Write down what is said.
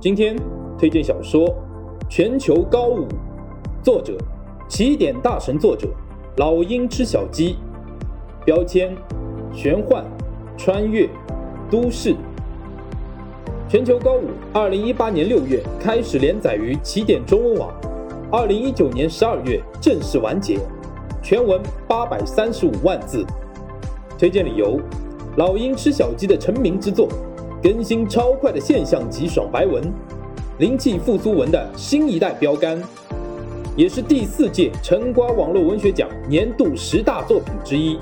今天推荐小说《全球高舞》，作者起点大神作者老鹰吃小鸡，标签玄幻、穿越、都市。全球高舞二零一八年六月开始连载于起点中文网，二零一九年十二月正式完结，全文八百三十五万字。推荐理由：老鹰吃小鸡的成名之作。更新超快的现象级爽白文，灵气复苏文的新一代标杆，也是第四届橙瓜网络文学奖年度十大作品之一。